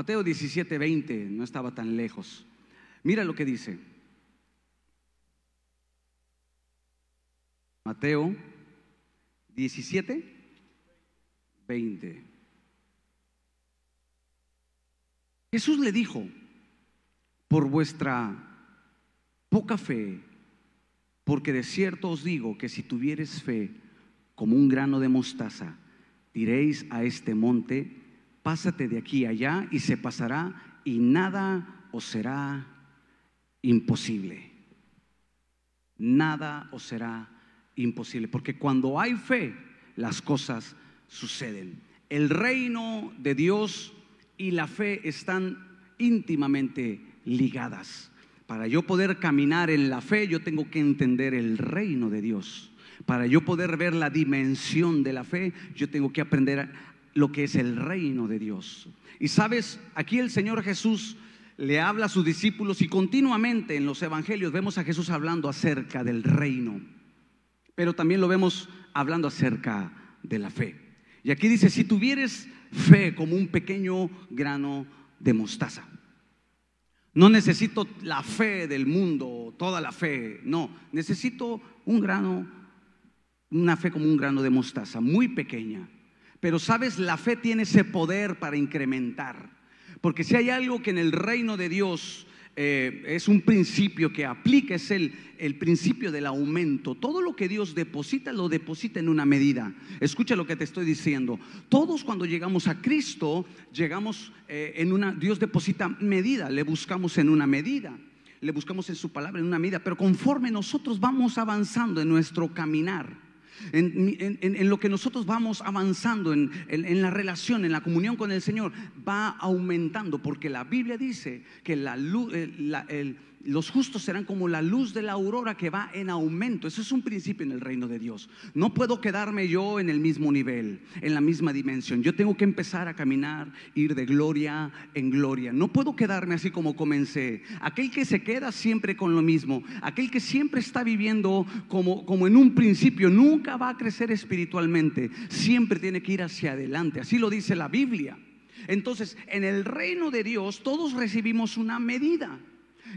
Mateo 17, 20, no estaba tan lejos. Mira lo que dice. Mateo 17, 20. Jesús le dijo, por vuestra poca fe, porque de cierto os digo que si tuvieres fe como un grano de mostaza, diréis a este monte, pásate de aquí allá y se pasará y nada os será imposible. Nada os será imposible, porque cuando hay fe, las cosas suceden. El reino de Dios y la fe están íntimamente ligadas. Para yo poder caminar en la fe, yo tengo que entender el reino de Dios. Para yo poder ver la dimensión de la fe, yo tengo que aprender lo que es el reino de Dios. Y sabes, aquí el Señor Jesús le habla a sus discípulos y continuamente en los evangelios vemos a Jesús hablando acerca del reino, pero también lo vemos hablando acerca de la fe. Y aquí dice, si tuvieres fe como un pequeño grano de mostaza. No necesito la fe del mundo, toda la fe, no, necesito un grano, una fe como un grano de mostaza, muy pequeña. Pero sabes, la fe tiene ese poder para incrementar. Porque si hay algo que en el reino de Dios eh, es un principio que aplica, es el, el principio del aumento. Todo lo que Dios deposita, lo deposita en una medida. Escucha lo que te estoy diciendo. Todos cuando llegamos a Cristo, llegamos eh, en una, Dios deposita medida, le buscamos en una medida le buscamos en su palabra en una medida, pero conforme nosotros vamos avanzando en nuestro caminar, en, lo que nosotros vamos avanzando en, la relación, en la comunión con el Señor, va aumentando, porque la Biblia dice que la luz, el, los justos serán como la luz de la aurora que va en aumento. Eso es un principio en el reino de Dios. No puedo quedarme yo en el mismo nivel, en la misma dimensión. Yo tengo que empezar a caminar, ir de gloria en gloria. No puedo quedarme así como comencé. Aquel que se queda siempre con lo mismo, aquel que siempre está viviendo como, como en un principio, nunca va a crecer espiritualmente. Siempre tiene que ir hacia adelante. Así lo dice la Biblia. Entonces, en el reino de Dios todos recibimos una medida.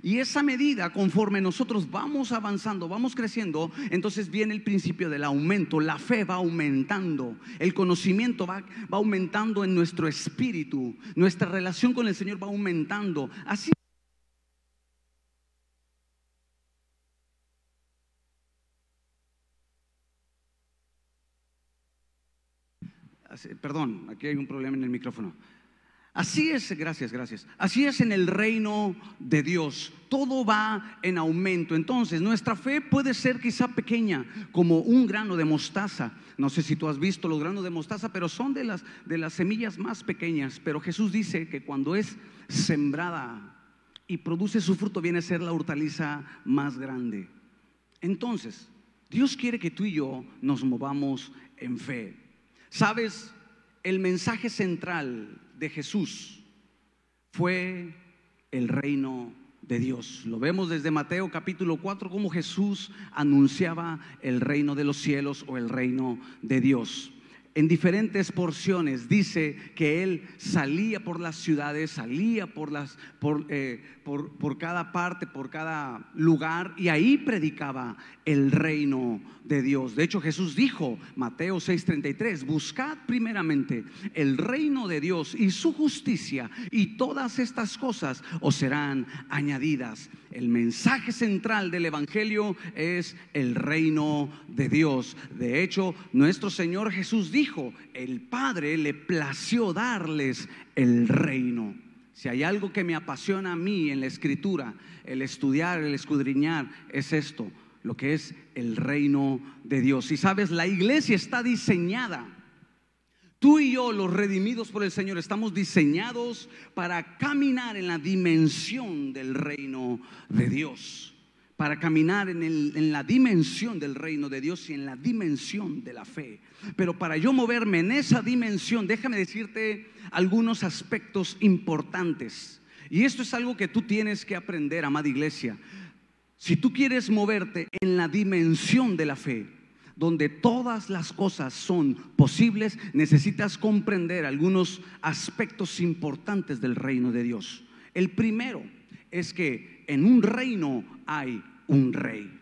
Y esa medida, conforme nosotros vamos avanzando, vamos creciendo, entonces viene el principio del aumento. La fe va aumentando, el conocimiento va, va aumentando en nuestro espíritu, nuestra relación con el Señor va aumentando. Así Perdón, aquí hay un problema en el micrófono. Así es, gracias, gracias. Así es en el reino de Dios. Todo va en aumento. Entonces, nuestra fe puede ser quizá pequeña, como un grano de mostaza. No sé si tú has visto los granos de mostaza, pero son de las, de las semillas más pequeñas. Pero Jesús dice que cuando es sembrada y produce su fruto, viene a ser la hortaliza más grande. Entonces, Dios quiere que tú y yo nos movamos en fe. ¿Sabes? El mensaje central de Jesús fue el reino de Dios. Lo vemos desde Mateo capítulo 4, como Jesús anunciaba el reino de los cielos o el reino de Dios en diferentes porciones. Dice que él salía por las ciudades, salía por, las, por, eh, por, por, cada parte, por cada lugar, y ahí predicaba el reino de Dios. De hecho, Jesús dijo, Mateo 6:33, buscad primeramente el reino de Dios y su justicia, y todas estas cosas os serán añadidas. El mensaje central del Evangelio es el reino de Dios. De hecho, nuestro Señor Jesús dijo, el Padre le plació darles el reino. Si hay algo que me apasiona a mí en la escritura, el estudiar, el escudriñar, es esto, lo que es el reino de Dios. Y sabes, la iglesia está diseñada Tú y yo, los redimidos por el Señor, estamos diseñados para caminar en la dimensión del reino de Dios, para caminar en, la dimensión del reino de Dios y en la dimensión de la fe. Pero para yo moverme en esa dimensión, déjame decirte algunos aspectos importantes. Y esto es algo que tú tienes que aprender, amada iglesia. Si tú quieres moverte en la dimensión de la fe, donde todas las cosas son posibles, necesitas comprender algunos aspectos importantes del reino de Dios. El primero es que en un reino hay un rey.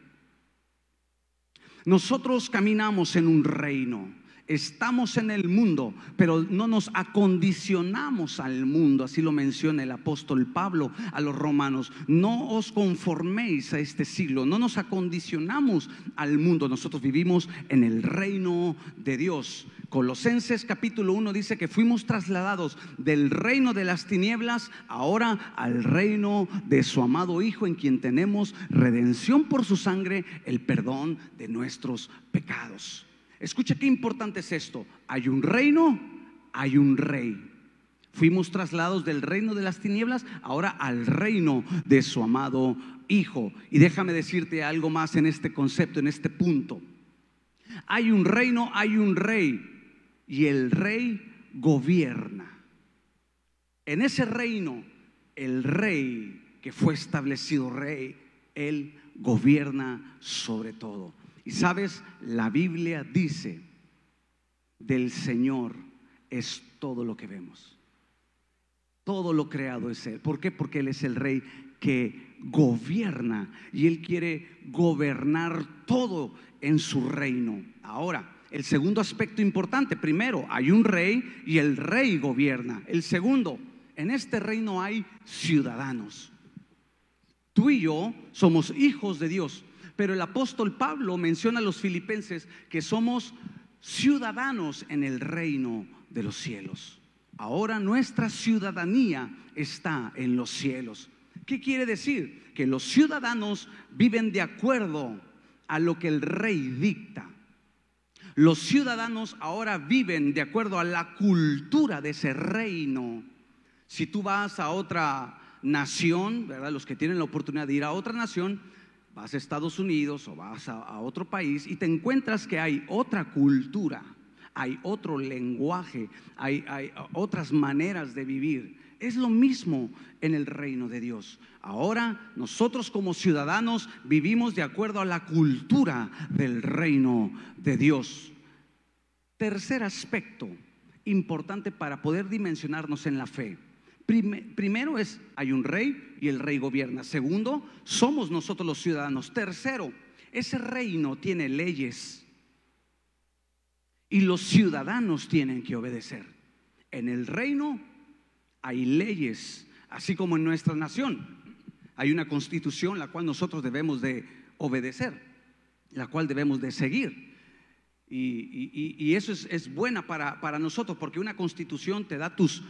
Nosotros caminamos en un reino. Estamos en el mundo, pero no nos acondicionamos al mundo, así lo menciona el apóstol Pablo a los romanos. No os conforméis a este siglo, no nos acondicionamos al mundo, nosotros vivimos en el reino de Dios. Colosenses capítulo 1 dice que fuimos trasladados del reino de las tinieblas ahora al reino de su amado Hijo en quien tenemos redención por su sangre, el perdón de nuestros pecados. Escucha qué importante es esto. Hay un reino, hay un rey. Fuimos trasladados del reino de las tinieblas ahora al reino de su amado Hijo. Y déjame decirte algo más en este concepto, en este punto. Hay un reino, hay un rey. Y el rey gobierna. En ese reino, el rey que fue establecido rey, él gobierna sobre todo. Y sabes, la Biblia dice, del Señor es todo lo que vemos. Todo lo creado es Él. ¿Por qué? Porque Él es el rey que gobierna y Él quiere gobernar todo en su reino. Ahora, el segundo aspecto importante, primero, hay un rey y el rey gobierna. El segundo, en este reino hay ciudadanos. Tú y yo somos hijos de Dios. Pero el apóstol Pablo menciona a los filipenses que somos ciudadanos en el reino de los cielos. Ahora nuestra ciudadanía está en los cielos. ¿Qué quiere decir? Que los ciudadanos viven de acuerdo a lo que el rey dicta. Los ciudadanos ahora viven de acuerdo a la cultura de ese reino. Si tú vas a otra nación, ¿verdad? Los que tienen la oportunidad de ir a otra nación, vas a Estados Unidos o vas a, otro país y te encuentras que hay otra cultura, hay otro lenguaje, hay, hay otras maneras de vivir. Es lo mismo en el reino de Dios. Ahora nosotros como ciudadanos vivimos de acuerdo a la cultura del reino de Dios. Tercer aspecto importante para poder dimensionarnos en la fe primero es, hay un rey y el rey gobierna. Segundo, somos nosotros los ciudadanos. Tercero, ese reino tiene leyes y los ciudadanos tienen que obedecer. En el reino hay leyes, así como en nuestra nación. Hay una constitución la cual nosotros debemos de obedecer, la cual debemos de seguir. Y, eso es, es buena para, para, nosotros porque una constitución te da tus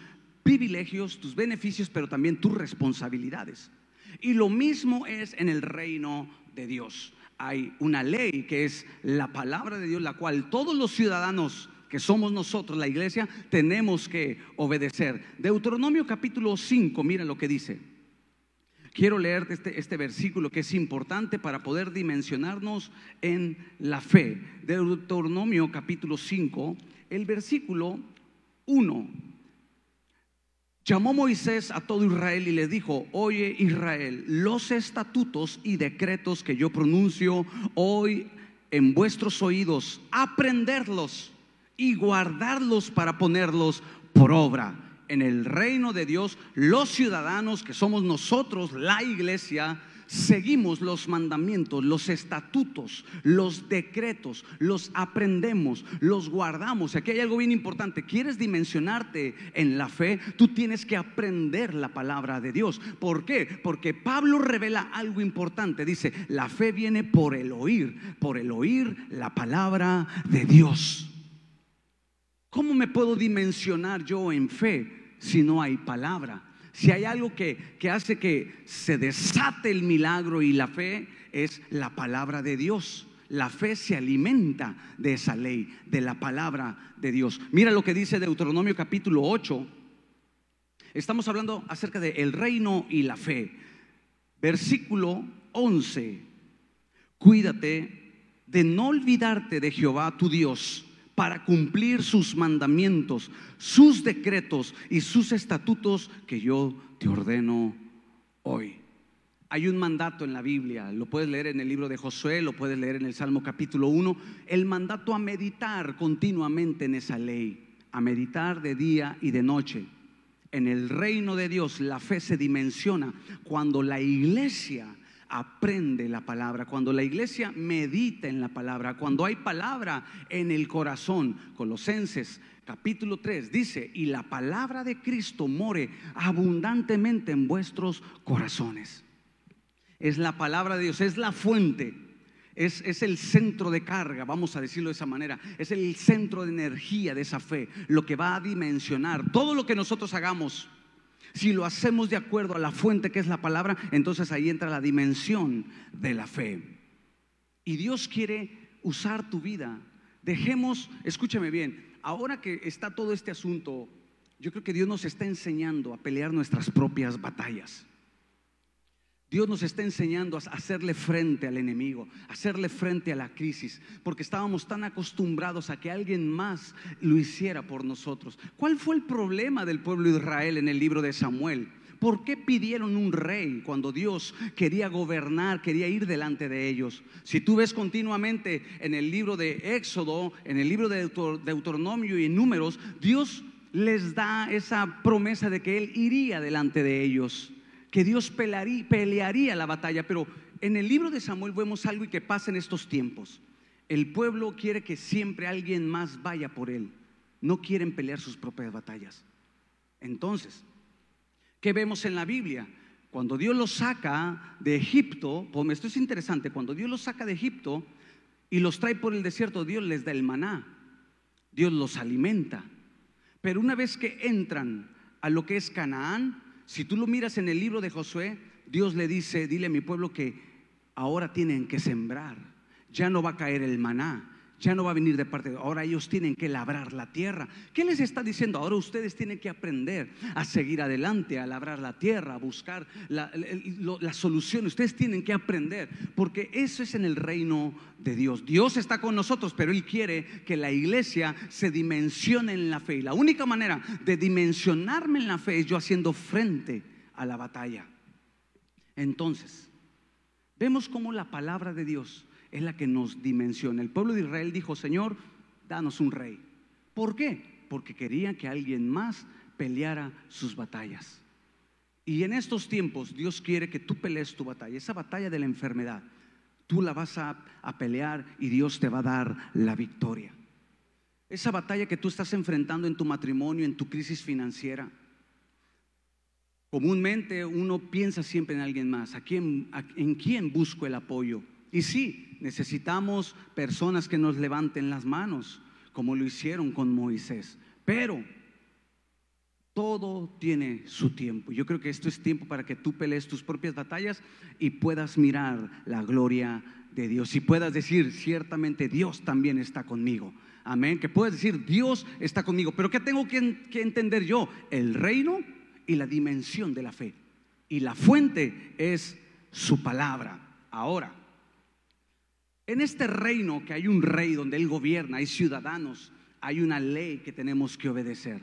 privilegios, tus beneficios, pero también tus responsabilidades. Y lo mismo es en el reino de Dios. Hay una ley que es la palabra de Dios, la cual todos los ciudadanos que somos nosotros, la iglesia, tenemos que obedecer. Deuteronomio capítulo 5, mira lo que dice. Quiero leer este, este versículo que es importante para poder dimensionarnos en la fe. Deuteronomio capítulo 5, el versículo 1 Llamó Moisés a todo Israel y le dijo, oye Israel, los estatutos y decretos que yo pronuncio hoy en vuestros oídos, aprenderlos y guardarlos para ponerlos por obra. En el reino de Dios, los ciudadanos que somos nosotros, la iglesia, seguimos los mandamientos, los estatutos, los decretos, los aprendemos, los guardamos. Aquí hay algo bien importante. ¿Quieres dimensionarte en la fe? Tú tienes que aprender la palabra de Dios. ¿Por qué? Porque Pablo revela algo importante. Dice, la fe viene por el oír, por el oír la palabra de Dios. ¿Cómo me puedo dimensionar yo en fe si no hay palabra? Si hay algo que, hace que se desate el milagro y la fe, es la palabra de Dios. La fe se alimenta de esa ley, de la palabra de Dios. Mira lo que dice Deuteronomio capítulo 8. Estamos hablando acerca de el reino y la fe. Versículo 11. Cuídate de no olvidarte de Jehová tu Dios para cumplir sus mandamientos, sus decretos y sus estatutos que yo te ordeno hoy. Hay un mandato en la Biblia, lo puedes leer en el libro de Josué, lo puedes leer en el Salmo capítulo 1, el mandato a meditar continuamente en esa ley, a meditar de día y de noche. En el reino de Dios la fe se dimensiona cuando la iglesia aprende la palabra, cuando la iglesia medita en la palabra, cuando hay palabra en el corazón. Colosenses capítulo 3 dice, y la palabra de Cristo more abundantemente en vuestros corazones es la palabra de Dios, es la fuente, es, es, el centro de carga, vamos a decirlo de esa manera, es el centro de energía de esa fe, lo que va a dimensionar todo lo que nosotros hagamos. Si lo hacemos de acuerdo a la fuente que es la palabra, entonces ahí entra la dimensión de la fe. Y Dios quiere usar tu vida. Dejemos, escúcheme bien, ahora que está todo este asunto, yo creo que Dios nos está enseñando a pelear nuestras propias batallas. Dios nos está enseñando a hacerle frente al enemigo, a hacerle frente a la crisis, porque estábamos tan acostumbrados a que alguien más lo hiciera por nosotros. ¿Cuál fue el problema del pueblo de Israel en el libro de Samuel? ¿Por qué pidieron un rey cuando Dios quería gobernar, quería ir delante de ellos? Si tú ves continuamente en el libro de Éxodo, en el libro de Deuteronomio y Números, Dios les da esa promesa de que Él iría delante de ellos que Dios pelearía, la batalla, pero en el libro de Samuel vemos algo y que pasa en estos tiempos. El pueblo quiere que siempre alguien más vaya por él. No quieren pelear sus propias batallas. Entonces, ¿qué vemos en la Biblia? Cuando Dios los saca de Egipto, pues esto es interesante, cuando Dios los saca de Egipto y los trae por el desierto, Dios les da el maná, Dios los alimenta. Pero una vez que entran a lo que es Canaán, si tú lo miras en el libro de Josué, Dios le dice, dile a mi pueblo que ahora tienen que sembrar, ya no va a caer el maná, ya no va a venir de parte de ahora ellos tienen que labrar la tierra. ¿Qué les está diciendo? Ahora ustedes tienen que aprender a seguir adelante, a labrar la tierra, a buscar la, solución. Ustedes tienen que aprender, porque eso es en el reino de Dios. Dios está con nosotros, pero Él quiere que la iglesia se dimensione en la fe. Y la única manera de dimensionarme en la fe es yo haciendo frente a la batalla. Entonces, vemos cómo la palabra de Dios es la que nos dimensiona. El pueblo de Israel dijo, Señor, danos un rey. ¿Por qué? Porque querían que alguien más peleara sus batallas. Y en estos tiempos Dios quiere que tú pelees tu batalla, esa batalla de la enfermedad. Tú la vas a, pelear y Dios te va a dar la victoria. Esa batalla que tú estás enfrentando en tu matrimonio, en tu crisis financiera. Comúnmente uno piensa siempre en alguien más. ¿A quién, ¿En quién busco el apoyo? Y sí, necesitamos personas que nos levanten las manos, como lo hicieron con Moisés. Pero todo tiene su tiempo. Yo creo que esto es tiempo para que tú pelees tus propias batallas y puedas mirar la gloria de Dios. Y puedas decir, ciertamente Dios también está conmigo. Amén. Que puedas decir, Dios está conmigo. Pero ¿qué tengo que entender yo? El reino y la dimensión de la fe. Y la fuente es su palabra. Ahora, en este reino que hay un rey donde él gobierna, hay ciudadanos, hay una ley que tenemos que obedecer.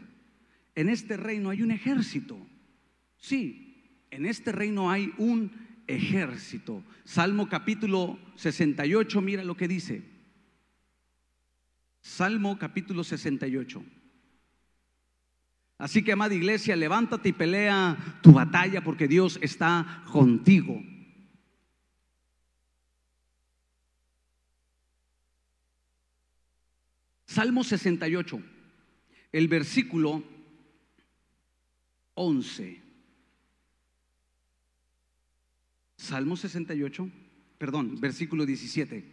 En este reino hay un ejército. Sí, en este reino hay un ejército. Salmo capítulo 68, mira lo que dice. Salmo capítulo 68. Así que, amada iglesia, levántate y pelea tu batalla porque Dios está contigo. Salmo 68, el versículo 11. Salmo 68, perdón, versículo 17.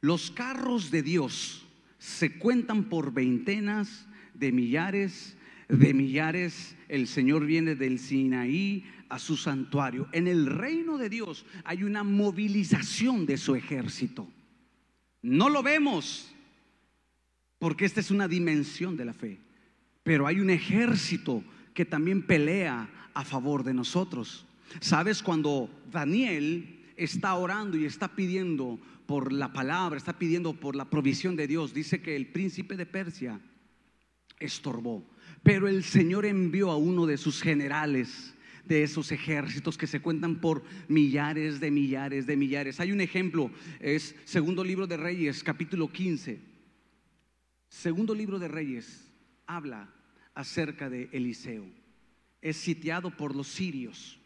Los carros de Dios se cuentan por veintenas de millares de millares. El Señor viene del Sinaí a su santuario. En el reino de Dios hay una movilización de su ejército. No lo vemos, porque esta es una dimensión de la fe. Pero hay un ejército que también pelea a favor de nosotros. ¿Sabes? Cuando Daniel está orando y está pidiendo por la palabra, está pidiendo por la provisión de Dios, dice que el príncipe de Persia estorbó. Pero el Señor envió a uno de sus generales de esos ejércitos que se cuentan por millares de millares de millares. Hay un ejemplo, es segundo libro de Reyes, capítulo 15. Segundo libro de Reyes habla acerca de Eliseo. Es sitiado por los sirios.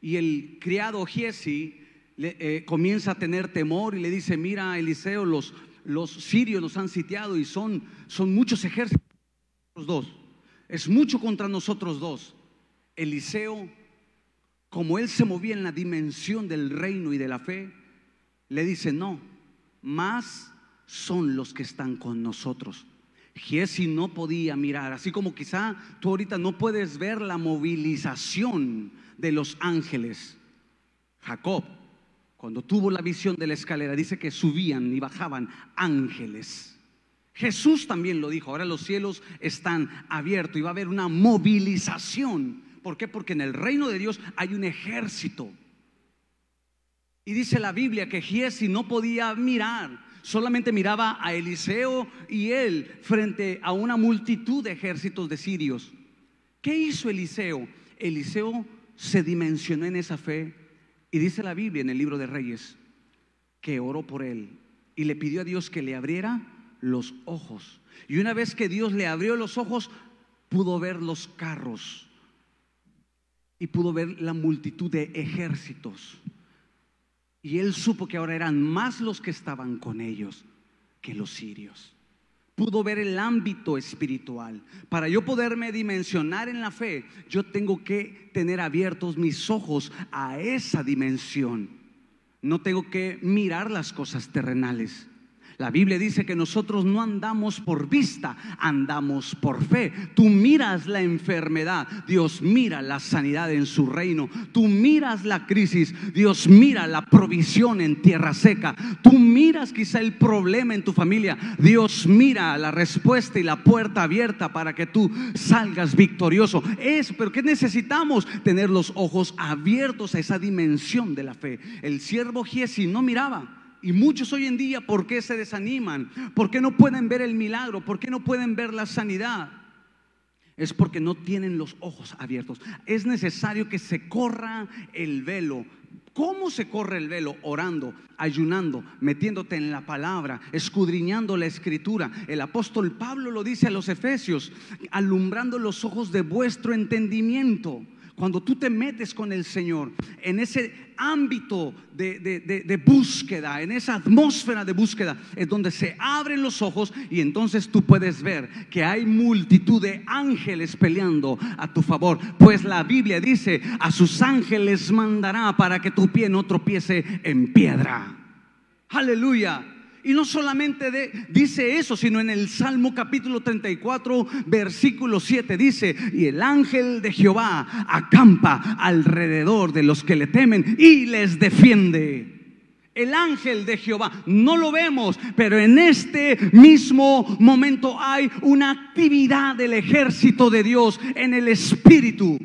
Y el criado Giesi eh, comienza a tener temor y le dice, mira Eliseo, los, los sirios nos han sitiado y son, son muchos ejércitos. Dos. Es mucho contra nosotros dos. Eliseo, como él se movía en la dimensión del reino y de la fe, le dice, no, más son los que están con nosotros. Giesi no podía mirar, así como quizá tú ahorita no puedes ver la movilización de los ángeles. Jacob, cuando tuvo la visión de la escalera, dice que subían y bajaban ángeles. Jesús también lo dijo, ahora los cielos están abiertos y va a haber una movilización. ¿Por qué? Porque en el reino de Dios hay un ejército. Y dice la Biblia que Giesi no podía mirar, solamente miraba a Eliseo y él frente a una multitud de ejércitos de sirios. ¿Qué hizo Eliseo? Eliseo se dimensionó en esa fe y dice la Biblia en el libro de Reyes que oró por él y le pidió a Dios que le abriera los ojos. Y una vez que Dios le abrió los ojos, pudo ver los carros y pudo ver la multitud de ejércitos. Y él supo que ahora eran más los que estaban con ellos que los sirios. Pudo ver el ámbito espiritual. Para yo poderme dimensionar en la fe, yo tengo que tener abiertos mis ojos a esa dimensión. No tengo que mirar las cosas terrenales. La Biblia dice que nosotros no andamos por vista, andamos por fe. Tú miras la enfermedad, Dios mira la sanidad en su reino. Tú miras la crisis, Dios mira la provisión en tierra seca. Tú miras quizá el problema en tu familia, Dios mira la respuesta y la puerta abierta para que tú salgas victorioso. Es, pero ¿qué necesitamos? Tener los ojos abiertos a esa dimensión de la fe. El siervo Giesi no miraba y muchos hoy en día, ¿por qué se desaniman? ¿Por qué no pueden ver el milagro? ¿Por qué no pueden ver la sanidad? Es porque no tienen los ojos abiertos. Es necesario que se corra el velo. ¿Cómo se corre el velo? Orando, ayunando, metiéndote en la palabra, escudriñando la escritura. El apóstol Pablo lo dice a los efesios, alumbrando los ojos de vuestro entendimiento. Cuando tú te metes con el Señor en ese ámbito de, búsqueda, en esa atmósfera de búsqueda, es donde se abren los ojos y entonces tú puedes ver que hay multitud de ángeles peleando a tu favor. Pues la Biblia dice, a sus ángeles mandará para que tu pie no tropiece en piedra. Aleluya. Y no solamente dice eso, sino en el Salmo capítulo 34, versículo 7 dice, y el ángel de Jehová acampa alrededor de los que le temen y les defiende. El ángel de Jehová, no lo vemos, pero en este mismo momento hay una actividad del ejército de Dios en el Espíritu,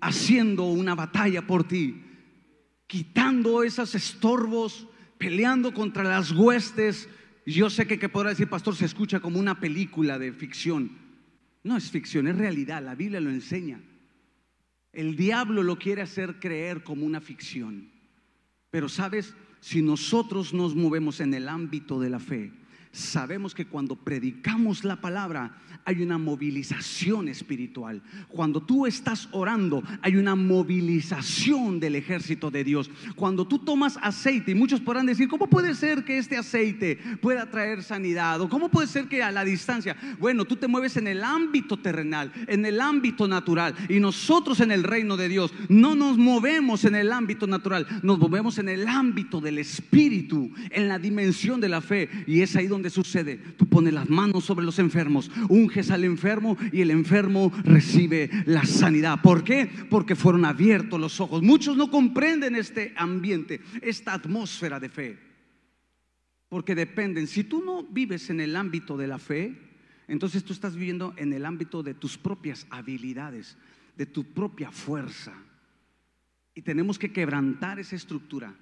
haciendo una batalla por ti, quitando esos estorbos, peleando contra las huestes. Yo sé que, que podrá decir, pastor, se escucha como una película de ficción. No es ficción, es realidad, la Biblia lo enseña. El diablo lo quiere hacer creer como una ficción. Pero sabes, si nosotros nos movemos en el ámbito de la fe, sabemos que cuando predicamos la palabra hay una movilización espiritual. Cuando tú estás orando hay una movilización del ejército de Dios. Cuando tú tomas aceite, y muchos podrán decir, ¿cómo puede ser que este aceite pueda traer sanidad? ¿O cómo puede ser que a la distancia? Bueno, tú te mueves en el ámbito terrenal, en el ámbito natural. Y nosotros en el reino de Dios no nos movemos en el ámbito natural, nos movemos en el ámbito del espíritu, en la dimensión de la fe. Y es ahí donde sucede? Tú pones las manos sobre los enfermos, al enfermo y el enfermo recibe la sanidad. ¿Por qué? Porque fueron abiertos los ojos. Muchos no comprenden este ambiente, esta atmósfera de fe. Porque dependen. Si tú no vives en el ámbito de la fe, entonces tú estás viviendo en el ámbito de tus propias habilidades, de tu propia fuerza. Y tenemos que quebrantar esa estructura.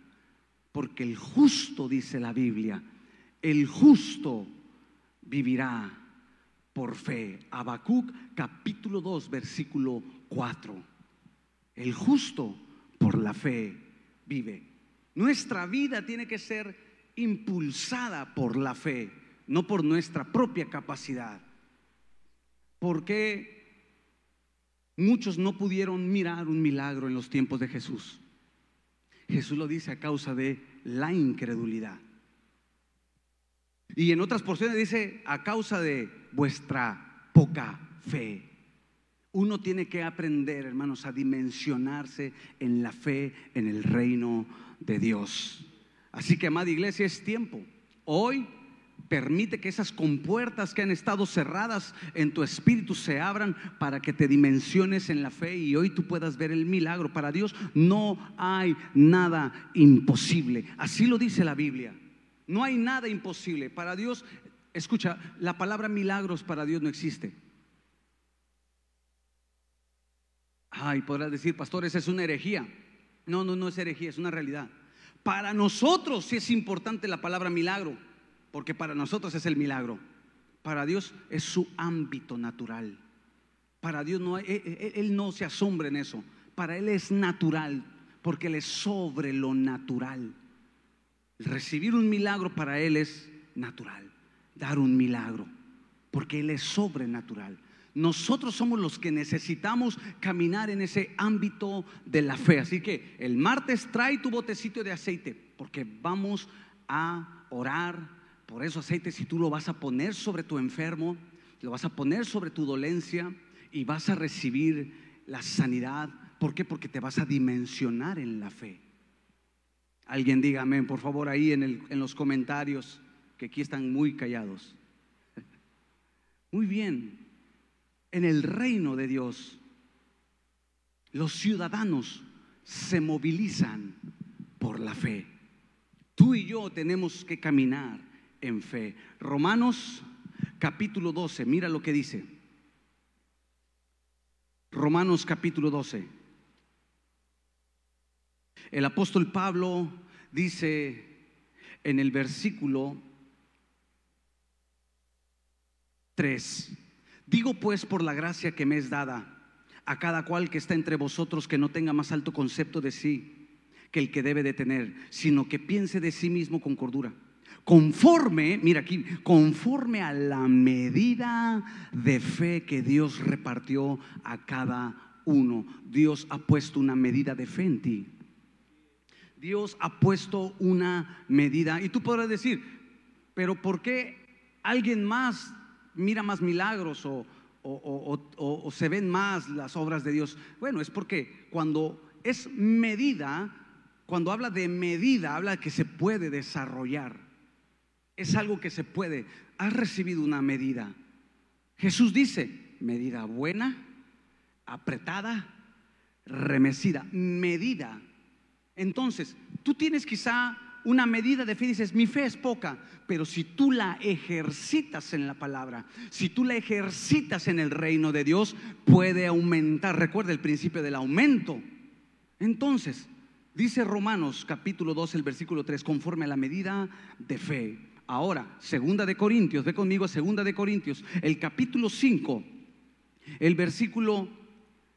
Porque el justo, dice la Biblia, el justo vivirá por fe. Habacuc capítulo 2, versículo 4. El justo por la fe vive. Nuestra vida tiene que ser impulsada por la fe, no por nuestra propia capacidad. Porque muchos no pudieron mirar un milagro en los tiempos de Jesús? Jesús lo dice a causa de la incredulidad. Y en otras porciones dice a causa de vuestra poca fe. Uno tiene que aprender, hermanos, a dimensionarse en la fe en el reino de Dios. Así que, amada iglesia, es tiempo. Hoy permite que esas compuertas que han estado cerradas en tu espíritu se abran para que te dimensiones en la fe y hoy tú puedas ver el milagro. Para Dios no hay nada imposible. Así lo dice la Biblia. No hay nada imposible. Para Dios, escucha, la palabra milagros para Dios no existe. Ay, podrás decir, pastor, esa es una herejía. No, no, no es herejía, es una realidad. Para nosotros sí es importante la palabra milagro, porque para nosotros es el milagro. Para Dios es su ámbito natural. Para Dios no él, él no se asombra en eso. Para Él es natural, porque Él es sobre lo natural. Recibir un milagro para Él es natural. Dar un milagro, porque Él es sobrenatural. Nosotros somos los que necesitamos caminar en ese ámbito de la fe. Así que el martes trae tu botecito de aceite, porque vamos a orar por eso aceite. Si tú lo vas a poner sobre tu enfermo, lo vas a poner sobre tu dolencia y vas a recibir la sanidad. ¿Por qué? Porque te vas a dimensionar en la fe. Alguien diga amén, por favor, ahí en, en los comentarios, que aquí están muy callados. Muy bien, en el reino de Dios, los ciudadanos se movilizan por la fe. Tú y yo tenemos que caminar en fe. Romanos capítulo 12, mira lo que dice. Romanos capítulo 12. El apóstol Pablo dice en el versículo 3, Digo pues por la gracia que me es dada a cada cual que está entre vosotros que no tenga más alto concepto de sí que el que debe de tener, sino que piense de sí mismo con cordura. Conforme, mira aquí, conforme a la medida de fe que Dios repartió a cada uno. Dios ha puesto una medida de fe en ti. Dios ha puesto una medida. Y tú podrás decir, pero ¿por qué alguien más mira más milagros o, se ven más las obras de Dios? Bueno, es porque cuando es medida, cuando habla de medida, habla que se puede desarrollar. Es algo que se puede. Has recibido una medida. Jesús dice, medida buena, apretada, remecida, medida. Entonces, tú tienes quizá una medida de fe, dices, mi fe es poca, pero si tú la ejercitas en la palabra, si tú la ejercitas en el reino de Dios, puede aumentar. Recuerda el principio del aumento. Entonces, dice Romanos capítulo 2, el versículo 3, conforme a la medida de fe. Ahora, segunda de Corintios, ve conmigo, segunda de Corintios, el capítulo 5, el versículo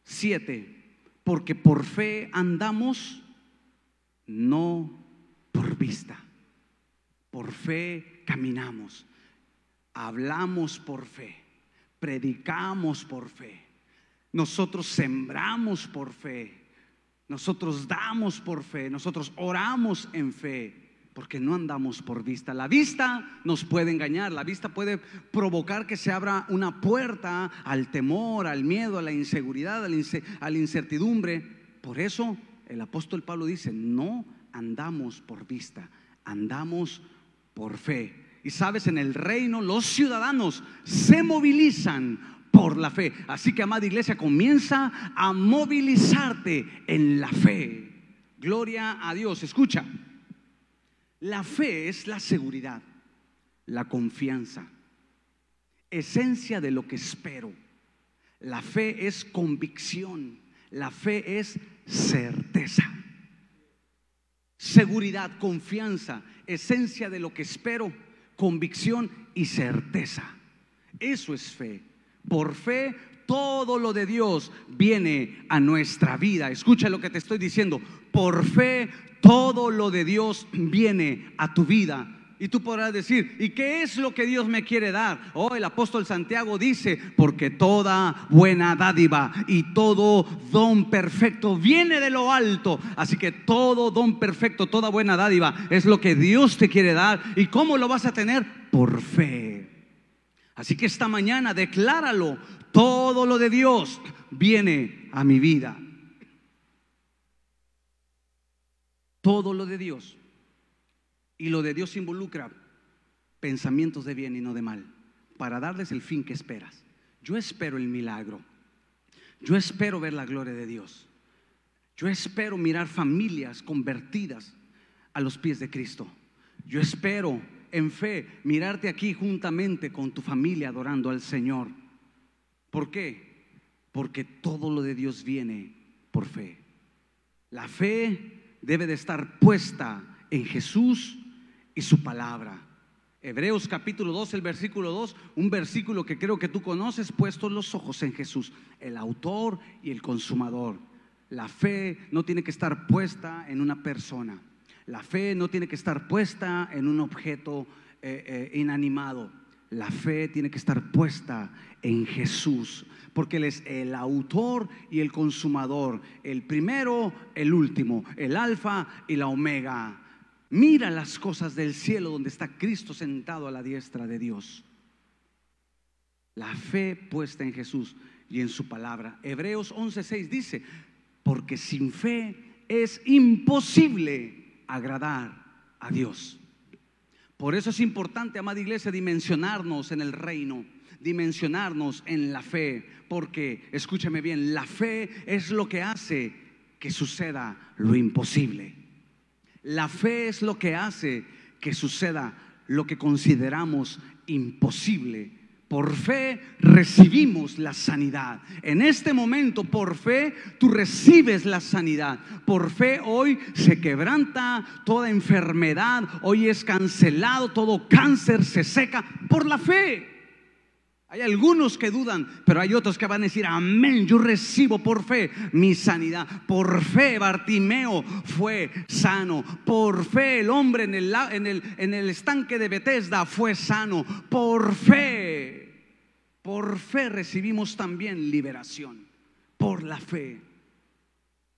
7, porque por fe andamos, no por vista. Por fe caminamos, hablamos por fe, predicamos por fe, nosotros sembramos por fe, nosotros damos por fe, nosotros oramos en fe. Porque no andamos por vista. La vista nos puede engañar, la vista puede provocar que se abra una puerta al temor, al miedo, a la inseguridad, a la incertidumbre. Por eso el apóstol Pablo dice, no andamos por vista, andamos por fe. Y sabes, en el reino los ciudadanos se movilizan por la fe. Así que, amada iglesia, comienza a movilizarte en la fe. Gloria a Dios. Escucha, la fe es la seguridad, la confianza, esencia de lo que espero. La fe es convicción, la fe es certeza seguridad, confianza, esencia de lo que espero, convicción y certeza. Eso es fe. Por fe, todo lo de Dios viene a nuestra vida. Escucha lo que te estoy diciendo. Por fe, todo lo de Dios viene a tu vida. Y tú podrás decir, ¿y qué es lo que Dios me quiere dar? Oh, el apóstol Santiago dice, porque toda buena dádiva y todo don perfecto viene de lo alto. Así que todo don perfecto, toda buena dádiva es lo que Dios te quiere dar. ¿Y cómo lo vas a tener? Por fe. Así que esta mañana decláralo, todo lo de Dios viene a mi vida. Todo lo de Dios y lo de Dios involucra pensamientos de bien y no de mal, para darles el fin que esperas. Yo espero el milagro. Yo espero ver la gloria de Dios. Yo espero mirar familias convertidas a los pies de Cristo. Yo espero en fe mirarte aquí juntamente con tu familia adorando al Señor. ¿Por qué? Porque todo lo de Dios viene por fe. La fe debe de estar puesta en Jesús y su palabra. Hebreos capítulo 2, el versículo 2, un versículo que creo que tú conoces, puestos los ojos en Jesús, el autor y el consumador. La fe no tiene que estar puesta en una persona. La fe no tiene que estar puesta en un objeto eh, eh, inanimado. La fe tiene que estar puesta en Jesús, porque Él es el autor y el consumador, el primero, el último, el alfa y la omega. Mira las cosas del cielo donde está Cristo sentado a la diestra de Dios. La fe puesta en Jesús y en su palabra. Hebreos 11:6 dice, porque sin fe es imposible agradar a Dios. Por eso es importante, amada iglesia, dimensionarnos en el reino, dimensionarnos en la fe, porque, escúchame bien, la fe es lo que hace que suceda lo imposible. La fe es lo que hace que suceda lo que consideramos imposible. Por fe recibimos la sanidad. En este momento, por fe, tú recibes la sanidad. Por fe hoy se quebranta toda enfermedad, hoy es cancelado, todo cáncer se seca por la fe. Hay algunos que dudan, pero hay otros que van a decir, amén, yo recibo por fe mi sanidad. Por fe Bartimeo fue sano. Por fe el hombre en el, en el, en el estanque de Bethesda fue sano. Por fe, por fe recibimos también liberación. Por la fe.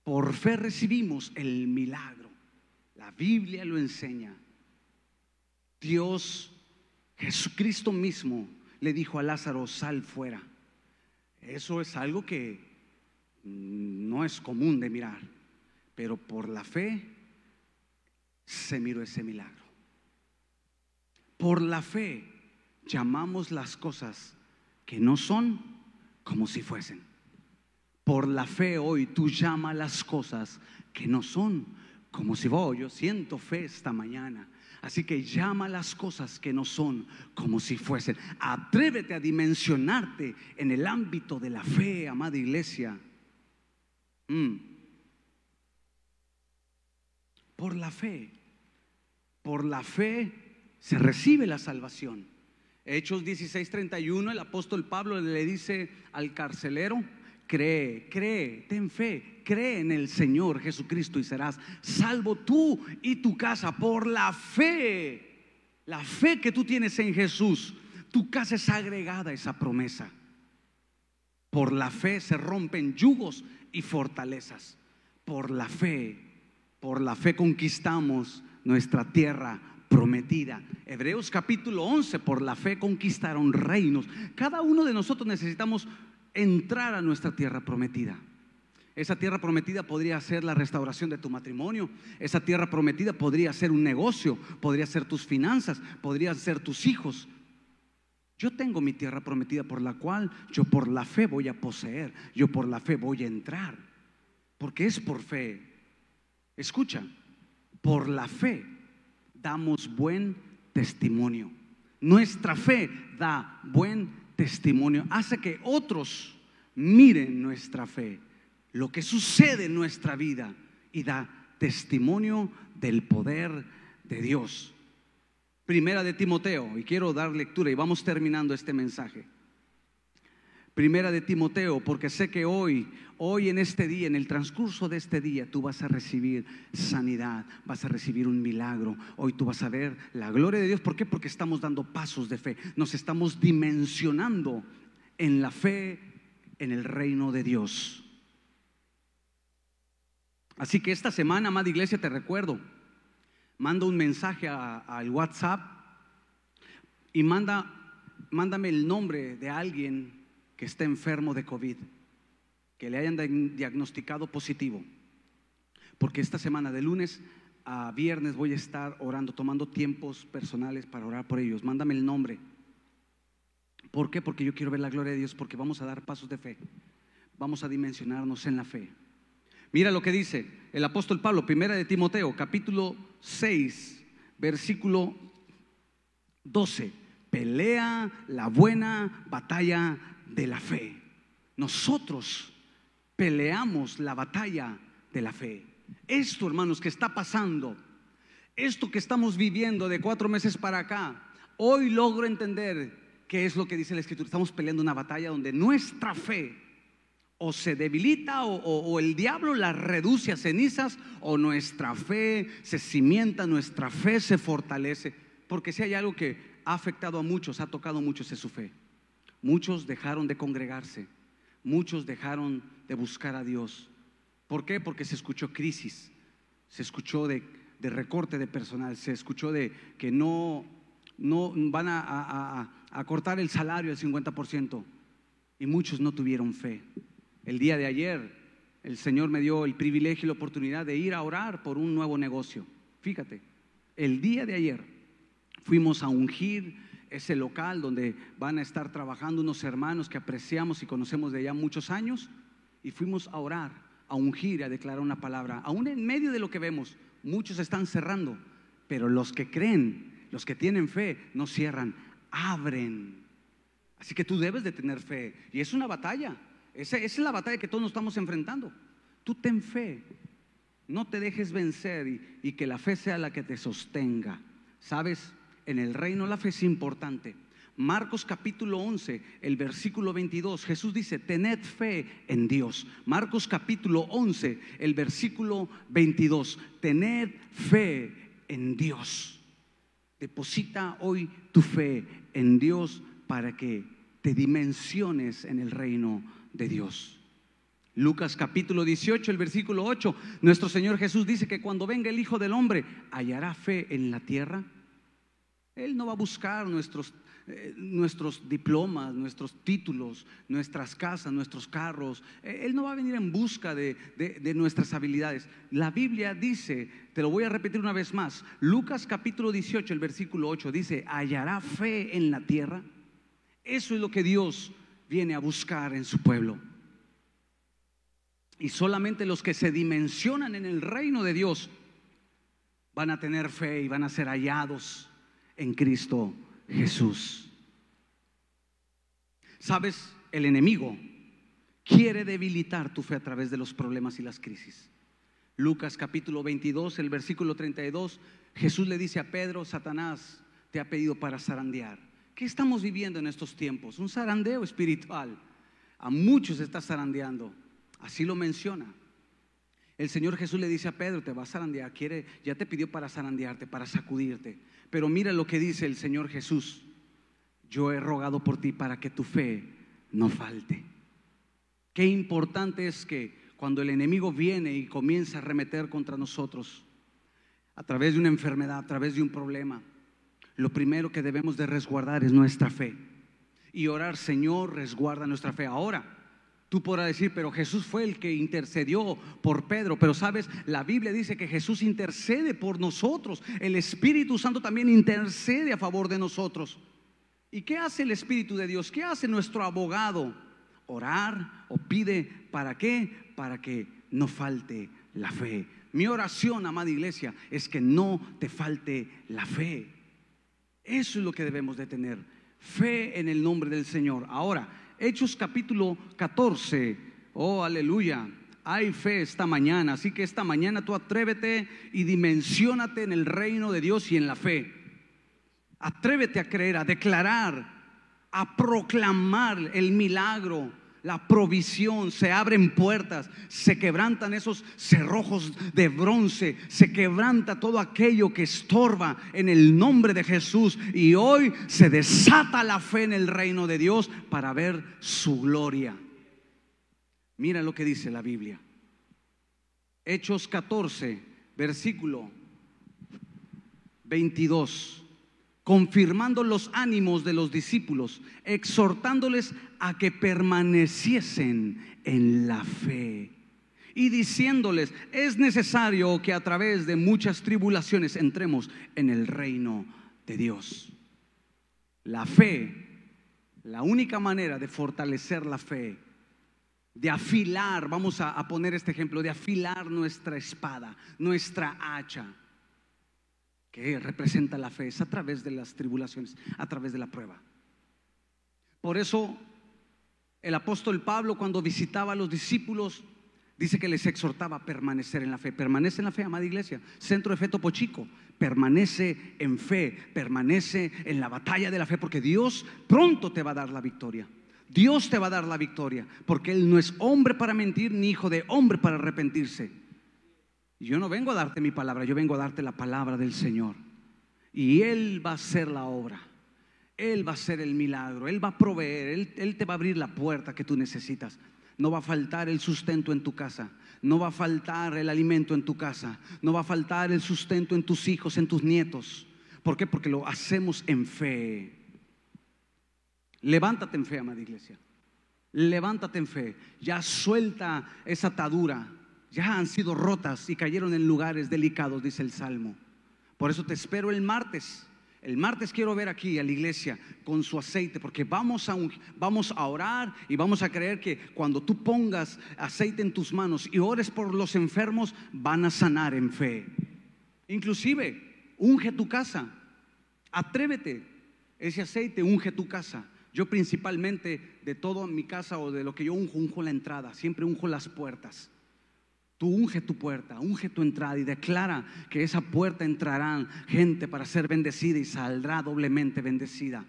Por fe recibimos el milagro. La Biblia lo enseña. Dios, Jesucristo mismo, le dijo a Lázaro, sal fuera. Eso es algo que no es común de mirar, pero por la fe se miró ese milagro. Por la fe llamamos las cosas que no son como si fuesen. Por la fe hoy tú llamas las cosas que no son como si vos, yo siento fe esta mañana Así que llama las cosas que no son como si fuesen. Atrévete a dimensionarte en el ámbito de la fe, amada iglesia. Mm. Por la fe, por la fe se recibe la salvación. Hechos 16:31, el apóstol Pablo le dice al carcelero, cree, cree, ten fe, cree en el Señor Jesucristo y serás salvo tú y tu casa por la fe. La fe que tú tienes en Jesús, tu casa es agregada a esa promesa. Por la fe se rompen yugos y fortalezas. Por la fe, por la fe conquistamos nuestra tierra prometida. Hebreos capítulo 11, por la fe conquistaron reinos. Cada uno de nosotros necesitamos entrar a nuestra tierra prometida. Esa tierra prometida podría ser la restauración de tu matrimonio. Esa tierra prometida podría ser un negocio, podría ser tus finanzas, podrían ser tus hijos. Yo tengo mi tierra prometida por la cual yo por la fe voy a poseer, yo por la fe voy a entrar, porque es por fe. Escucha, por la fe damos buen testimonio. Nuestra fe da buen testimonio, hace que otros miren nuestra fe, lo que sucede en nuestra vida y da testimonio del poder de Dios. Primera de Timoteo, y quiero dar lectura y vamos terminando este mensaje. Primera de Timoteo, porque sé que hoy, hoy en este día, en el transcurso de este día, tú vas a recibir sanidad, vas a recibir un milagro. Hoy tú vas a ver la gloria de Dios. ¿Por qué? Porque estamos dando pasos de fe. Nos estamos dimensionando en la fe en el reino de Dios. Así que esta semana, amada iglesia, te recuerdo, manda un mensaje al WhatsApp y manda, mándame el nombre de alguien que esté enfermo de COVID, que le hayan diagnosticado positivo. Porque esta semana, de lunes a viernes, voy a estar orando, tomando tiempos personales para orar por ellos. Mándame el nombre. ¿Por qué? Porque yo quiero ver la gloria de Dios, porque vamos a dar pasos de fe. Vamos a dimensionarnos en la fe. Mira lo que dice el apóstol Pablo, primera de Timoteo, capítulo 6, versículo 12. Pelea la buena batalla de la fe. Nosotros peleamos la batalla de la fe. Esto, hermanos, que está pasando, esto que estamos viviendo de cuatro meses para acá, hoy logro entender qué es lo que dice la Escritura. Estamos peleando una batalla donde nuestra fe o se debilita o, o, el diablo la reduce a cenizas o nuestra fe se cimienta, nuestra fe se fortalece. Porque si hay algo que ha afectado a muchos, ha tocado a muchos es su fe. Muchos dejaron de congregarse, muchos dejaron de buscar a Dios. ¿Por qué? Porque se escuchó crisis, se escuchó de, recorte de personal, se escuchó de que no, no van a, a cortar el salario al 50% y muchos no tuvieron fe. El día de ayer el Señor me dio el privilegio y la oportunidad de ir a orar por un nuevo negocio. Fíjate, el día de ayer fuimos a ungir ese local donde van a estar trabajando unos hermanos que apreciamos y conocemos de ya muchos años y fuimos a orar, a ungir, a declarar una palabra. Aún en medio de lo que vemos, muchos están cerrando, pero los que creen, los que tienen fe, no cierran, abren. Así que tú debes de tener fe y es una batalla. Esa, es la batalla que todos nos estamos enfrentando. Tú ten fe, no te dejes vencer y, y que la fe sea la que te sostenga. ¿Sabes? En el reino la fe es importante. Marcos capítulo 11, el versículo 22, Jesús dice, tened fe en Dios. Marcos capítulo 11, el versículo 22, tened fe en Dios. Deposita hoy tu fe en Dios para que te dimensiones en el reino de Dios. Lucas capítulo 18, el versículo 8, nuestro Señor Jesús dice que cuando venga el Hijo del Hombre, hallará fe en la tierra. Él no va a buscar nuestros, eh, nuestros diplomas, nuestros títulos, nuestras casas, nuestros carros. Eh, Él no va a venir en busca de, de nuestras habilidades. La Biblia dice, te lo voy a repetir una vez más, Lucas capítulo 18, el versículo 8 dice, ¿hallará fe en la tierra? Eso es lo que Dios viene a buscar en su pueblo. Y solamente los que se dimensionan en el reino de Dios van a tener fe y van a ser hallados en Cristo Jesús. ¿Sabes? El enemigo quiere debilitar tu fe a través de los problemas y las crisis. Lucas capítulo 22, el versículo 32, Jesús le dice a Pedro, Satanás te ha pedido para zarandear. ¿Qué estamos viviendo en estos tiempos? Un zarandeo espiritual. A muchos está zarandeando. Así lo menciona. El Señor Jesús le dice a Pedro, te va a zarandear, quiere, ya te pidió para zarandearte, para sacudirte. Pero mira lo que dice el Señor Jesús. Yo he rogado por ti para que tu fe no falte. Qué importante es que cuando el enemigo viene y comienza a remeter contra nosotros, a través de una enfermedad, a través de un problema, lo primero que debemos de resguardar es nuestra fe. Y orar, Señor, resguarda nuestra fe. Ahora, Tú podrás decir, pero Jesús fue el que intercedió por Pedro. Pero sabes, la Biblia dice que Jesús intercede por nosotros. El Espíritu Santo también intercede a favor de nosotros. ¿Y qué hace el Espíritu de Dios? ¿Qué hace nuestro abogado? Orar o pide para qué? Para que no falte la fe. Mi oración, amada iglesia, es que no te falte la fe. Eso es lo que debemos de tener. Fe en el nombre del Señor. Ahora, Hechos capítulo 14. Oh, aleluya. Hay fe esta mañana, así que esta mañana tú atrévete y dimensionate en el reino de Dios y en la fe. Atrévete a creer, a declarar a proclamar el milagro, la provisión, se abren puertas, se quebrantan esos cerrojos de bronce, se quebranta todo aquello que estorba en el nombre de Jesús y hoy se desata la fe en el reino de Dios para ver su gloria. Mira lo que dice la Biblia. Hechos 14, versículo 22 confirmando los ánimos de los discípulos, exhortándoles a que permaneciesen en la fe y diciéndoles, es necesario que a través de muchas tribulaciones entremos en el reino de Dios. La fe, la única manera de fortalecer la fe, de afilar, vamos a, poner este ejemplo, de afilar nuestra espada, nuestra hacha que representa la fe, es a través de las tribulaciones, a través de la prueba. Por eso el apóstol Pablo cuando visitaba a los discípulos dice que les exhortaba a permanecer en la fe. Permanece en la fe, amada iglesia. Centro de Fe Topo Chico. Permanece en fe, permanece en la batalla de la fe, porque Dios pronto te va a dar la victoria. Dios te va a dar la victoria, porque Él no es hombre para mentir, ni hijo de hombre para arrepentirse. Yo no vengo a darte mi palabra, yo vengo a darte la palabra del Señor. Y Él va a hacer la obra. Él va a hacer el milagro, Él va a proveer, él, te va a abrir la puerta que tú necesitas. No va a faltar el sustento en tu casa, no va a faltar el alimento en tu casa, no va a faltar el sustento en tus hijos, en tus nietos. ¿Por qué? Porque lo hacemos en fe. Levántate en fe, amada iglesia. Levántate en fe. Ya suelta esa atadura ya han sido rotas y cayeron en lugares delicados, dice el Salmo. Por eso te espero el martes. El martes quiero ver aquí a la iglesia con su aceite, porque vamos a, vamos a orar y vamos a creer que cuando tú pongas aceite en tus manos y ores por los enfermos, van a sanar en fe. Inclusive, unge tu casa. Atrévete. Ese aceite unge tu casa. Yo principalmente de todo mi casa o de lo que yo unjo, unjo la entrada. Siempre unjo las puertas. Tú unge tu puerta, unge tu entrada y declara que esa puerta entrarán gente para ser bendecida y saldrá doblemente bendecida.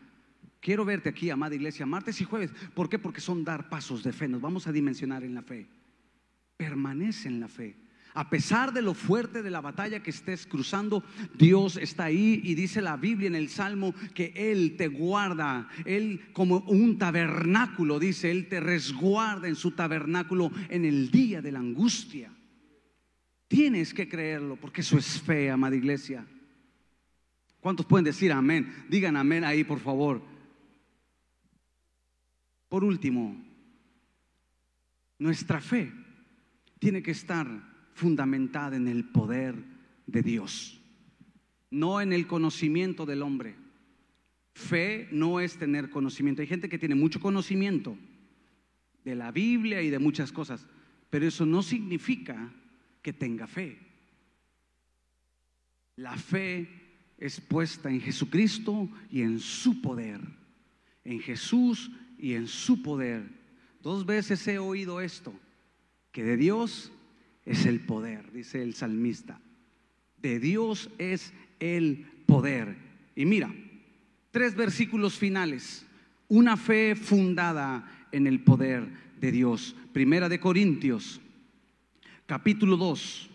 Quiero verte aquí, amada iglesia, martes y jueves. ¿Por qué? Porque son dar pasos de fe. Nos vamos a dimensionar en la fe. Permanece en la fe. A pesar de lo fuerte de la batalla que estés cruzando, Dios está ahí y dice la Biblia en el Salmo que Él te guarda, Él como un tabernáculo, dice, Él te resguarda en su tabernáculo en el día de la angustia. Tienes que creerlo porque eso es fe, amada iglesia. ¿Cuántos pueden decir amén? Digan amén ahí, por favor. Por último, nuestra fe tiene que estar fundamentada en el poder de Dios, no en el conocimiento del hombre. Fe no es tener conocimiento. Hay gente que tiene mucho conocimiento de la Biblia y de muchas cosas, pero eso no significa que tenga fe. La fe es puesta en Jesucristo y en su poder. En Jesús y en su poder. Dos veces he oído esto, que de Dios es el poder, dice el salmista. De Dios es el poder. Y mira, tres versículos finales. Una fe fundada en el poder de Dios. Primera de Corintios capítulo 2,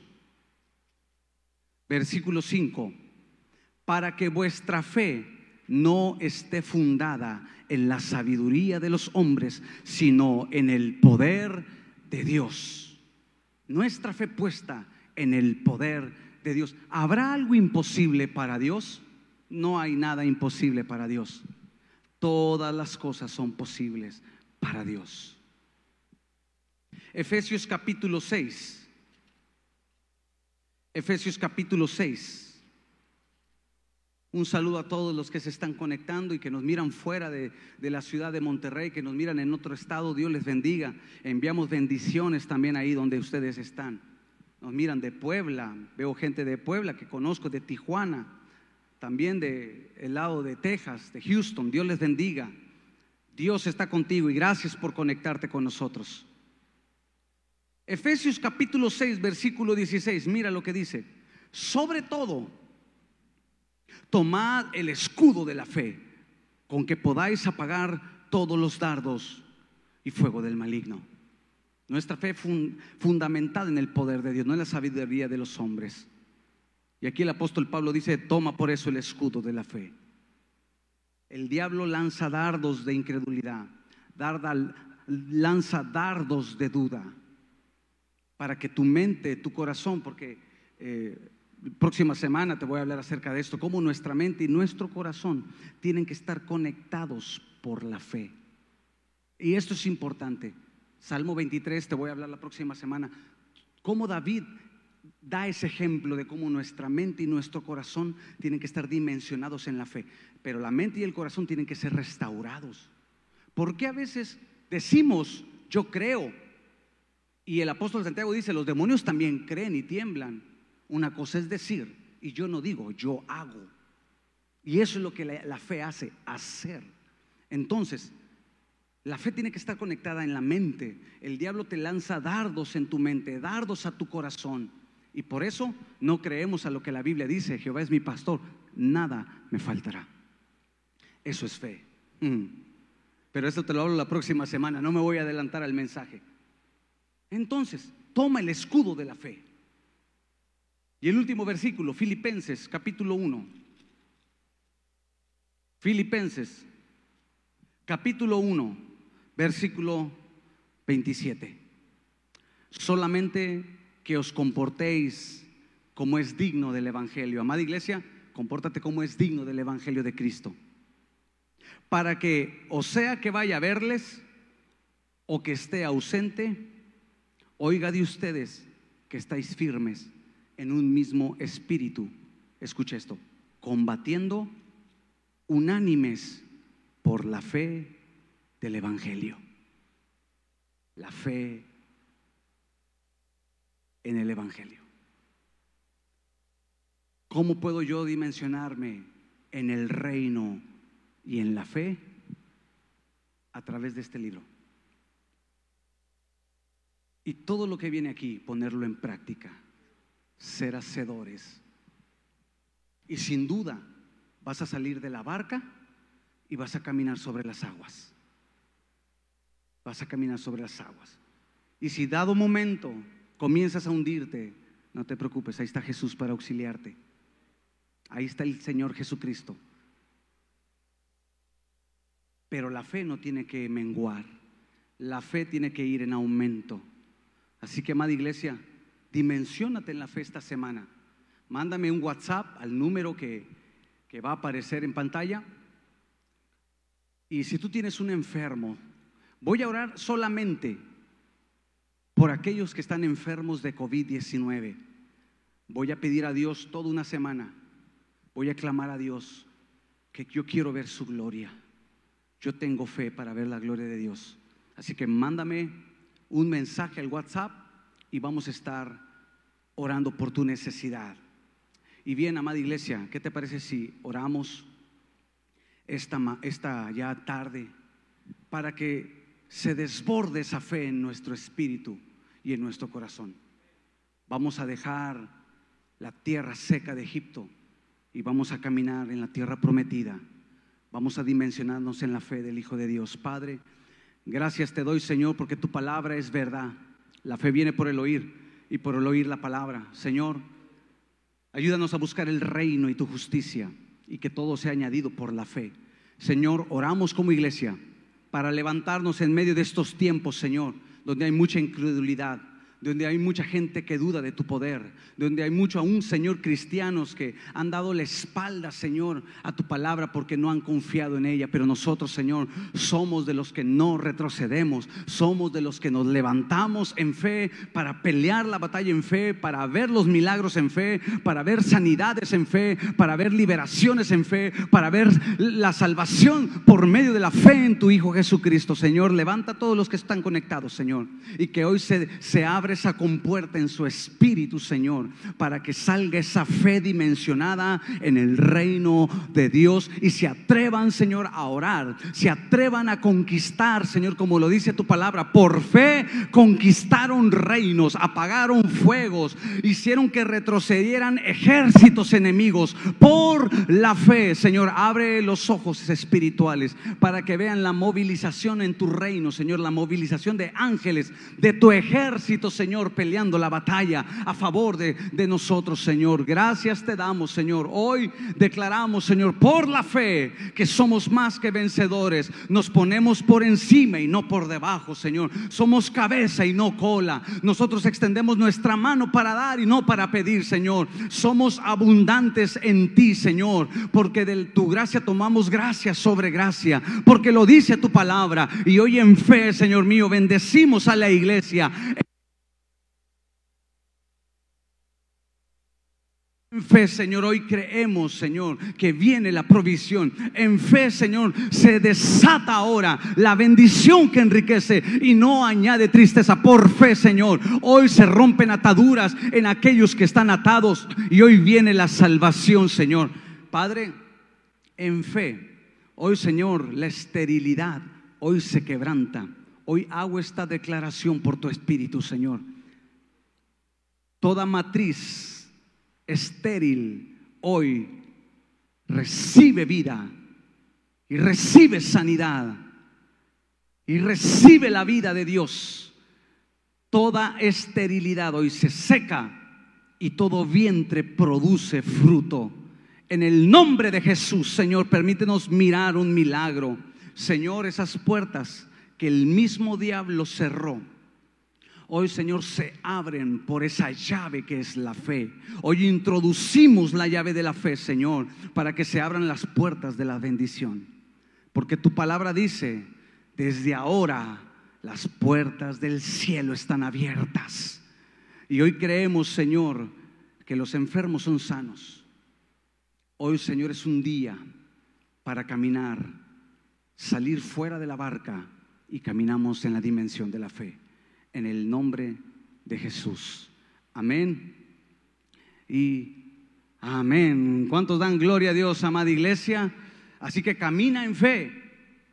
versículo 5, para que vuestra fe no esté fundada en la sabiduría de los hombres, sino en el poder de Dios. Nuestra fe puesta en el poder de Dios. ¿Habrá algo imposible para Dios? No hay nada imposible para Dios. Todas las cosas son posibles para Dios. Efesios capítulo 6 Efesios capítulo 6. Un saludo a todos los que se están conectando y que nos miran fuera de, la ciudad de Monterrey, que nos miran en otro estado. Dios les bendiga. Enviamos bendiciones también ahí donde ustedes están. Nos miran de Puebla. Veo gente de Puebla que conozco, de Tijuana, también de el lado de Texas, de Houston. Dios les bendiga. Dios está contigo y gracias por conectarte con nosotros. Efesios capítulo 6, versículo 16, mira lo que dice. Sobre todo, tomad el escudo de la fe. con que podáis apagar todos los dardos y fuego del maligno. Nuestra fe fundamentada en el poder de Dios, no en la sabiduría de los hombres. Y aquí el apóstol Pablo dice, toma por eso el escudo de la fe. El diablo lanza dardos de incredulidad, lanza dardos de duda, para que tu mente, tu corazón, porque eh, próxima semana te voy a hablar acerca de esto, cómo nuestra mente y nuestro corazón tienen que estar conectados por la fe. Y esto es importante. Salmo 23, te voy a hablar la próxima semana, cómo David da ese ejemplo de cómo nuestra mente y nuestro corazón tienen que estar dimensionados en la fe, pero la mente y el corazón tienen que ser restaurados. ¿Por qué a veces decimos, yo creo? Y el apóstol Santiago dice, los demonios también creen y tiemblan. Una cosa es decir, y yo no digo, yo hago. Y eso es lo que la, fe hace, hacer. Entonces, la fe tiene que estar conectada en la mente. El diablo te lanza dardos en tu mente, dardos a tu corazón. Y por eso no creemos a lo que la Biblia dice, Jehová es mi pastor, nada me faltará. Eso es fe. Mm. Pero eso te lo hablo la próxima semana, no me voy a adelantar al mensaje. Entonces, toma el escudo de la fe. Y el último versículo, Filipenses capítulo 1. Filipenses capítulo 1, versículo 27. Solamente que os comportéis como es digno del Evangelio. Amada iglesia, compórtate como es digno del Evangelio de Cristo. Para que, o sea que vaya a verles, o que esté ausente, oiga de ustedes que estáis firmes en un mismo espíritu. Escuche esto, combatiendo unánimes por la fe del Evangelio. La fe en el Evangelio. ¿Cómo puedo yo dimensionarme en el reino y en la fe? A través de este libro. Y todo lo que viene aquí, ponerlo en práctica ser hacedores. Y sin duda vas a salir de la barca y vas a caminar sobre las aguas. Vas a caminar sobre las aguas. Y si dado momento comienzas a hundirte, no te preocupes, ahí está Jesús para auxiliarte. Ahí está el Señor Jesucristo. Pero la fe no tiene que menguar. La fe tiene que ir en aumento. Así que, amada iglesia, dimensionate en la fe esta semana. Mándame un WhatsApp al número que, que va a aparecer en pantalla. Y si tú tienes un enfermo, voy a orar solamente por aquellos que están enfermos de COVID-19. Voy a pedir a Dios toda una semana. Voy a clamar a Dios que yo quiero ver su gloria. Yo tengo fe para ver la gloria de Dios. Así que mándame un mensaje al WhatsApp y vamos a estar orando por tu necesidad. Y bien, amada iglesia, ¿qué te parece si oramos esta, esta ya tarde para que se desborde esa fe en nuestro espíritu y en nuestro corazón? Vamos a dejar la tierra seca de Egipto y vamos a caminar en la tierra prometida. Vamos a dimensionarnos en la fe del Hijo de Dios. Padre, gracias te doy, Señor, porque tu palabra es verdad. La fe viene por el oír y por el oír la palabra. Señor, ayúdanos a buscar el reino y tu justicia y que todo sea añadido por la fe. Señor, oramos como iglesia para levantarnos en medio de estos tiempos, Señor, donde hay mucha incredulidad, donde hay mucha gente que duda de tu poder, donde hay mucho aún, Señor, cristianos que han dado la espalda, Señor, a tu palabra porque no han confiado en ella. Pero nosotros, Señor, somos de los que no retrocedemos, somos de los que nos levantamos en fe para pelear la batalla en fe, para ver los milagros en fe, para ver sanidades en fe, para ver liberaciones en fe, para ver la salvación por medio de la fe en tu Hijo Jesucristo. Señor, levanta a todos los que están conectados, Señor, y que hoy se, se abre esa compuerta en su espíritu, Señor, para que salga esa fe dimensionada en el reino de Dios y se atrevan, Señor, a orar, se atrevan a conquistar, Señor, como lo dice tu palabra. Por fe conquistaron reinos, apagaron fuegos, hicieron que retrocedieran ejércitos enemigos. Por la fe, Señor, abre los ojos espirituales para que vean la movilización en tu reino, Señor, la movilización de ángeles, de tu ejército, Señor, peleando la batalla a favor de, de nosotros, Señor. Gracias te damos, Señor. Hoy declaramos, Señor, por la fe que somos más que vencedores. Nos ponemos por encima y no por debajo, Señor. Somos cabeza y no cola. Nosotros extendemos nuestra mano para dar y no para pedir, Señor. Somos abundantes en ti, Señor, porque de tu gracia tomamos gracia sobre gracia, porque lo dice tu palabra. Y hoy en fe, Señor mío, bendecimos a la iglesia. Fe, Señor, hoy creemos, Señor, que viene la provisión. En fe, Señor, se desata ahora la bendición que enriquece y no añade tristeza. Por fe, Señor, hoy se rompen ataduras en aquellos que están atados y hoy viene la salvación, Señor. Padre, en fe, hoy, Señor, la esterilidad hoy se quebranta. Hoy hago esta declaración por tu Espíritu, Señor. Toda matriz estéril hoy recibe vida y recibe sanidad y recibe la vida de Dios. Toda esterilidad hoy se seca y todo vientre produce fruto. En el nombre de Jesús, Señor, permítenos mirar un milagro. Señor, esas puertas que el mismo diablo cerró Hoy, Señor, se abren por esa llave que es la fe. Hoy introducimos la llave de la fe, Señor, para que se abran las puertas de la bendición. Porque tu palabra dice, desde ahora las puertas del cielo están abiertas. Y hoy creemos, Señor, que los enfermos son sanos. Hoy, Señor, es un día para caminar, salir fuera de la barca y caminamos en la dimensión de la fe en el nombre de Jesús. Amén. Y amén. ¿Cuántos dan gloria a Dios, amada iglesia? Así que camina en fe